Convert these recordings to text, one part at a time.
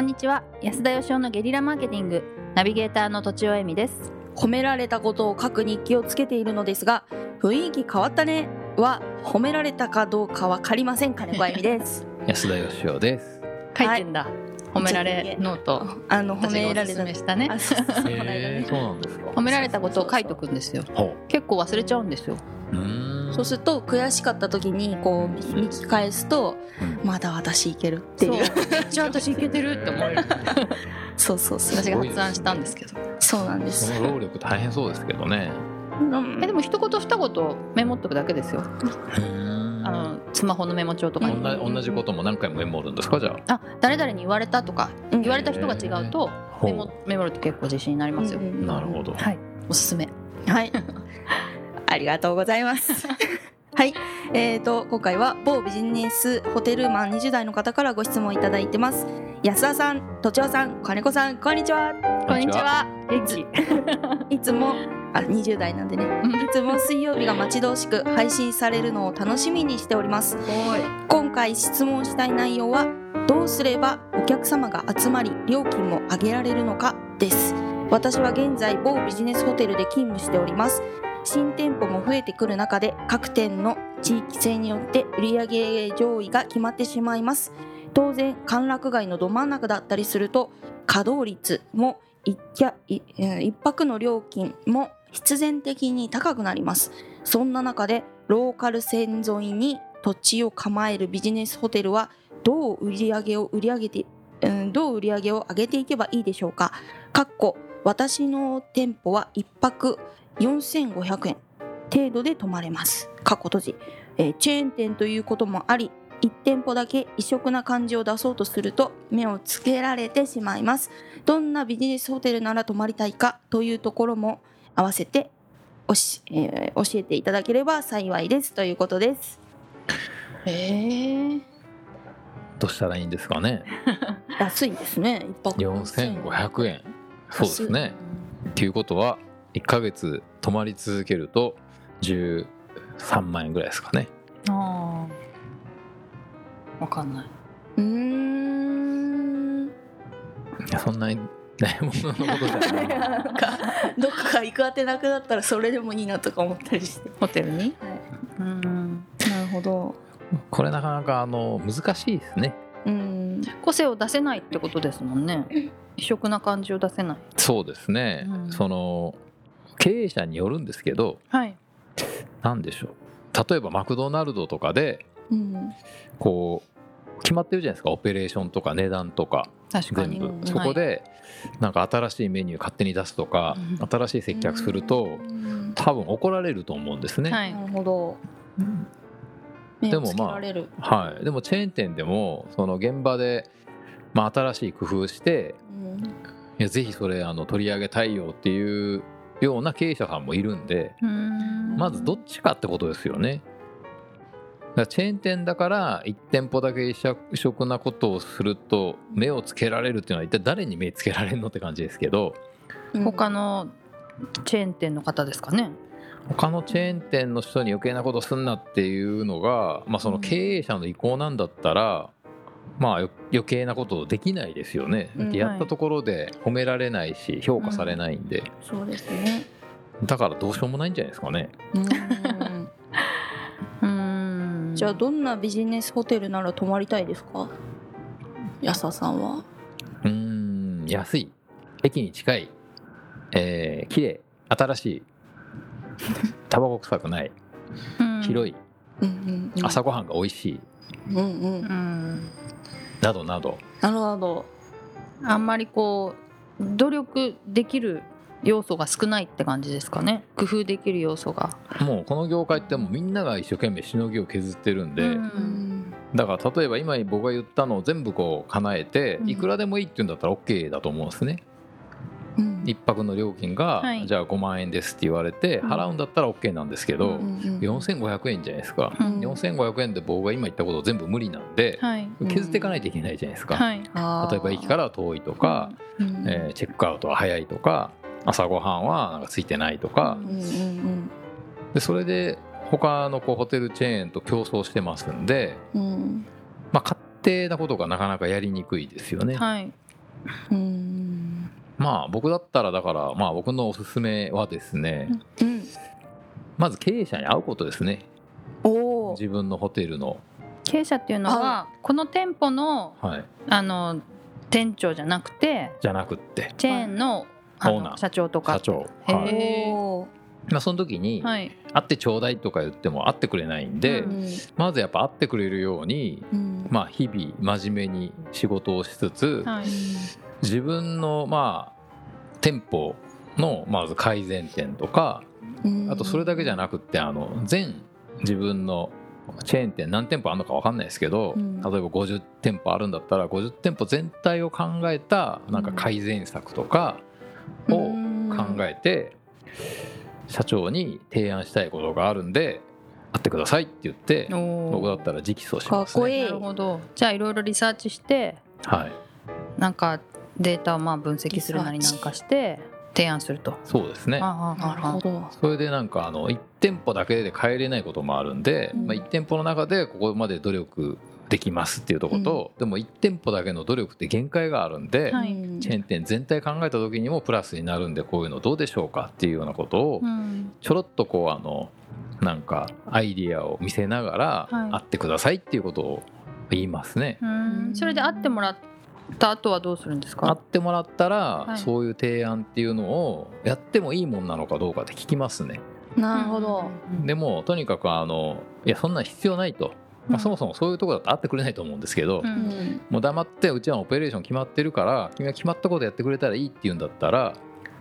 こんにちは。安田義雄のゲリラマーケティングナビゲーターのとちおえみです。褒められたことを書く日記をつけているのですが雰囲気変わったねは褒められたかどうかわかりません金子あゆみです。安田義雄です。書いてんだ、褒められノート。あの褒められた。めしたね。あそうなんですか。褒められたことを書いとくんですよ。ほ結構忘れちゃうんですよ。そうすると悔しかった時にこう見き返すとうん。まだ私いけるっていう。めっちゃ私いけてるって思える。そうそうそう。私が発案したんですけど。そうなんです。その労力大変そうですけどね。うん。えでも一言二言メモっとくだけですよ。うん。あのスマホのメモ帳とかに。同じ同じことも何回もメモるんですかじゃあ？あ誰々に言われたとかうん。言われた人が違うとメモメモると結構自信になりますよ、なるほど。はい。おすすめ。はい。ありがとうございます。はい。えーと、今回は某ビジネスホテルマン20代の方からご質問いただいてます。安田さん、とちおさん、金子さん、こんにちは。こんにちは元気いつも、あ、20代なんでね。いつも水曜日が待ち遠しく配信されるのを楽しみにしております。今回質問したい内容は、どうすればお客様が集まり料金も上げられるのかです。私は現在某ビジネスホテルで勤務しております。新店舗も増えてくる中で各店の地域性によって売上上位が決まってしまいます。当然歓楽街のど真ん中だったりすると稼働率も一泊の料金も必然的に高くなります。そんな中でローカル線沿いに土地を構えるビジネスホテルはどう売り上げを売り上げて、どう売り上げを上げていけばいいでしょうか。かっこ私の店舗は一泊4500円程度で泊まれます。過去閉じ、えーチェーン店ということもあり、1店舗だけ異色な感じを出そうとすると目をつけられてしまいます。どんなビジネスホテルなら泊まりたいかというところも合わせておし、えー教えていただければ幸いですということです。へえどうしたらいいんですかね。安いですね。一泊四千五百円。そうですね。っていうことは一ヶ月泊まり続けると十三万円ぐらいですかね。ああわかんないうーん。いやそんなにないもののことじゃない。なんかどっか行くあてなくなったらそれでもいいなとか思ったりして。ホテルに？はいうんなるほど。これなかなかあの難しいですね。うん。個性を出せないってことですもんね異色な感じを出せないそうですね。うんその経営者によるんですけど、はい。なんでしょう。例えばマクドナルドとかでうん。こう決まってるじゃないですか。オペレーションとか値段とか確かに。全部。うんそこでなんか新しいメニュー勝手に出すとかうん。新しい接客するとうん。多分怒られると思うんですね、はい。なるほど。でもまあはい、でもチェーン店でもその現場で、まあ、新しい工夫してうん。いやぜひそれあの取り上げたいよっていうような経営者さんもいるんでうん。まずどっちかってことですよね。だからチェーン店だから1店舗だけ異色なことをすると目をつけられるっていうのは一体誰に目つけられるのって感じですけど他のチェーン店の方ですかね。他のチェーン店の人に余計なことすんなっていうのが、まあ、その経営者の意向なんだったら、まあよ余計なことできないですよね。うんやったところで褒められないし評価されないんで、そうですね。だからどうしようもないんじゃないですかね。うんうんじゃあどんなビジネスホテルなら泊まりたいですか？安田さんは。うーん安い駅に近い、えー、綺麗新しいタバコ臭くない広いうんうんうん。朝ごはんが美味しいうんうん。うんなどなど。なるほど。あんまりこう努力できる要素が少ないって感じですかね。工夫できる要素が、もうこの業界ってもうみんなが一生懸命しのぎを削ってるんで、うん。うんだから例えば今僕が言ったのを全部こう叶えてうん。いくらでもいいって言うんだったら OK だと思うんですね。うん。一泊の料金がはい。じゃあ5万円ですって言われてうん。払うんだったら OK なんですけどうんうん4500円じゃないですか。うん。4500円で僕が今言ったこと全部無理なんではい。削っていかないといけないじゃないですか。例えば駅からは遠いとか、うん。えーチェックアウトは早いとか朝ごはんはなんかついてないとか。でそれで他のこうホテルチェーンと競争してますんで、まあ、勝手なことがなかなかやりにくいですよね。はい。うんまあ僕だったらだからまあ僕のおすすめはですねうん。まず経営者に会うことですね。おお自分のホテルの。経営者っていうのはこの店舗のはい。あの店長じゃなくてじゃなくって。チェーンのあのオーナー。社長とか。社長。へはい。まあその時にはい。会ってちょうだいとか言っても会ってくれないんで、うん。まずやっぱ会ってくれるようにうん。まあ日々真面目に仕事をしつつはい自分のまあ店舗のまず改善点とかあとそれだけじゃなくってあの全自分のチェーン店何店舗あるのか分かんないですけど、うん。例えば50店舗あるんだったら50店舗全体を考えたなんか改善策とかを考えて社長に提案したいことがあるんで会ってくださいって言って僕だったら直訴しますね。かっこいい。なるほど。じゃあいろいろリサーチしてはい、なんかデータをまあ分析するなりなんかして提案すると。そうですね。ああなるほど。それでなんかあの1店舗だけで変えれないこともあるんで、うん。まあ、1店舗の中でここまで努力できますっていうところと、でも1店舗だけの努力って限界があるんで、はい。うんチェーン店全体考えた時にもプラスになるんでこういうのどうでしょうかっていうようなことをうん。ちょろっとこうあのなんかアイディアを見せながらはい。会ってくださいっていうことを言いますね。うん。それで会ってもらった後はどうするんです会っかてもらったら、はい。そういう提案っていうのをやってもいいもんなのかどうかって聞きますね。なるほど。でもとにかくあのいやそんなん必要ないと、まあ、そもそもそういうところだと会ってくれないと思うんですけど、うんうん。もう黙ってうちはオペレーション決まってるから君が決まったことやってくれたらいいって言うんだったら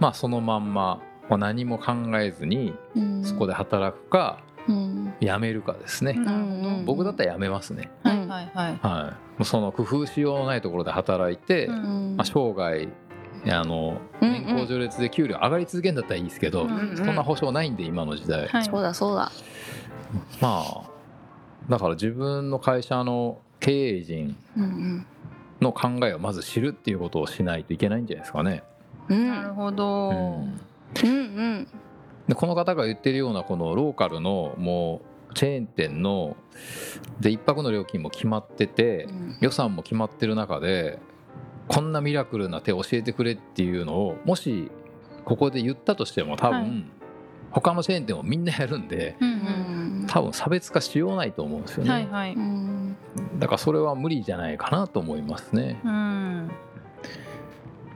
まあそのまんままあ何も考えずにうん。そこで働くかうん。辞めるかですね、僕だったら辞めますね、はいはいはい。はい、もうその工夫しようのないところで働いて、まあ、生涯あのうん年功序列で給料上がり続けるんだったらいいですけど、うんそんな保証ないんで今の時代、はい。そうだそうだ。まあだから自分の会社の経営陣うん。の考えをまず知るっていうことをしないといけないんじゃないですかね。うん。なるほど。うん。うんうんでこの方が言ってるようなこのローカルのもうチェーン店ので一泊の料金も決まっててうん予算も決まってる中でこんなミラクルな手教えてくれっていうのをもしここで言ったとしても多分、はい他のチェーン店もみんなやるんで多分差別化しようないと思うんですようん。ね、はいはい。うんだからそれは無理じゃないかなと思いますね。ま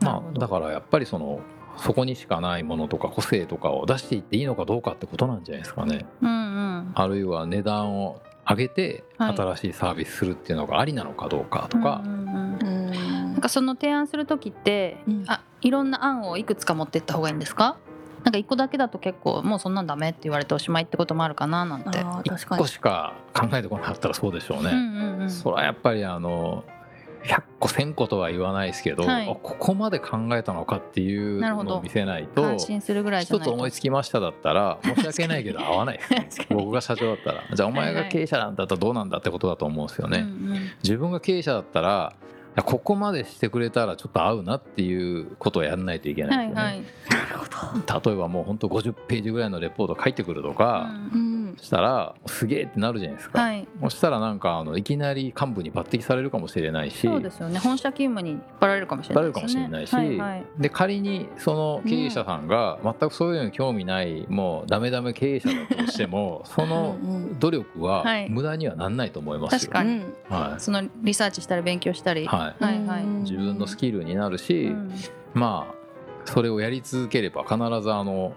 あだからやっぱりそのそこにしかないものとか個性とかを出していっていいのかどうかってことなんじゃないですかね。うんうん。あるいは値段を上げてはい新しいサービスするっていうのがありなのかどうかとかう、んうんうんうんなんかその提案する時って、うんあいろんな案をいくつか持ってった方がいいんですか？なんか一個だけだと結構もうそんなんダメって言われておしまいってこともあるかななんて。あー確か1個にしか考えてこなかったらそうでしょうね。うんうんうん。それはやっぱりあの100個1000個とは言わないですけど、はい。あここまで考えたのかっていうのを見せないと感心するぐらいじゃないと。一つ思いつきましただったら申し訳ないけど 合わないです僕が社長だったら。じゃあお前が経営者なんだったらどうなんだってことだと思うんですよね、うんうん。自分が経営者だったらここまでしてくれたらちょっと合うなっていうことをやらないといけないですよね、はいはい。例えばもう本当50ページぐらいのレポート書いてくるとか、うん。うんそしたらすげえってなるじゃないですか、はい。そしたらなんかあのいきなり幹部に抜擢されるかもしれないし。そうですよね。本社勤務に引っ張られるかもしれないね。もしれないし、はいはい。で仮にその経営者さんが全くそういうのに興味ないもうダメダメ経営者だとしても そのうんうん努力ははい。無駄にはなんないと思いますよ、確かに。うんはそのリサーチしたり勉強したり。いはい、はいはい。うん自分のスキルになるし、うん。まあそれをやり続ければ必ずあの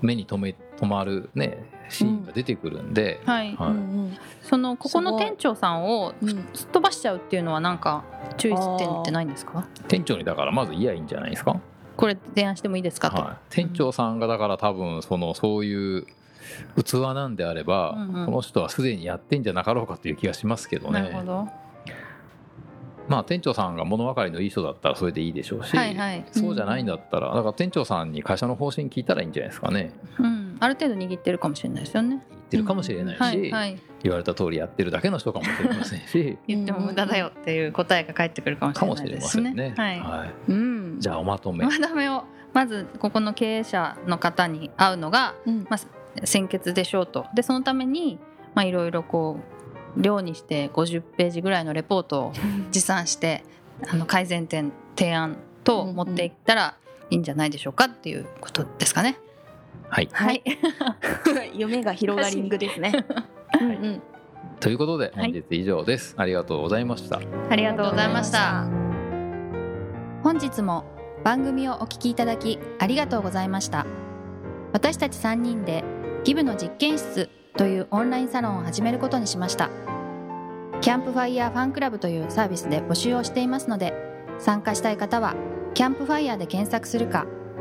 目に留め止まるねシーンが出てくるんで、はい。はいうんそのここの店長さんをうんすっ飛ばしちゃうっていうのはなんか注意点ってないんですか？店長にだからまず言えばいいんじゃないですか、これ提案してもいいですか？と。はい、店長さんがだから多分そのそういう器なんであれば、うんうんこの人はすでにやってんじゃなかろうかという気がしますけどねなるほど。まあ店長さんが物分かりのいい人だったらそれでいいでしょうし、はいはい。そうじゃないんだったらだから店長さんに会社の方針聞いたらいいんじゃないですかねうん。ある程度握ってるかもしれないですよね。言ってるかもしれないし、はいはい。言われた通りやってるだけの人かもしれませんし 言っても無駄だよっていう答えが返ってくるかもしれないですね。ませんね。はい。はいうんじゃあおまとめ、まだめをまずここの経営者の方に会うのがうん先決でしょうとでそのためにまあいろいろこう量にして50ページぐらいのレポートを 持参してあの改善点提案と持っていったらいいんじゃないでしょうかっていうことですかね。はい。はい、夢が広がりングですね。うんうん。ということではい。本日以上です、ありがとうございました。ありがとうございました。本日も番組をお聞きいただきありがとうございました。私たち3人でギブの実験室というオンラインサロンを始めることにしました。キャンプファイヤーファンクラブというサービスで募集をしていますので参加したい方はキャンプファイヤーで検索するか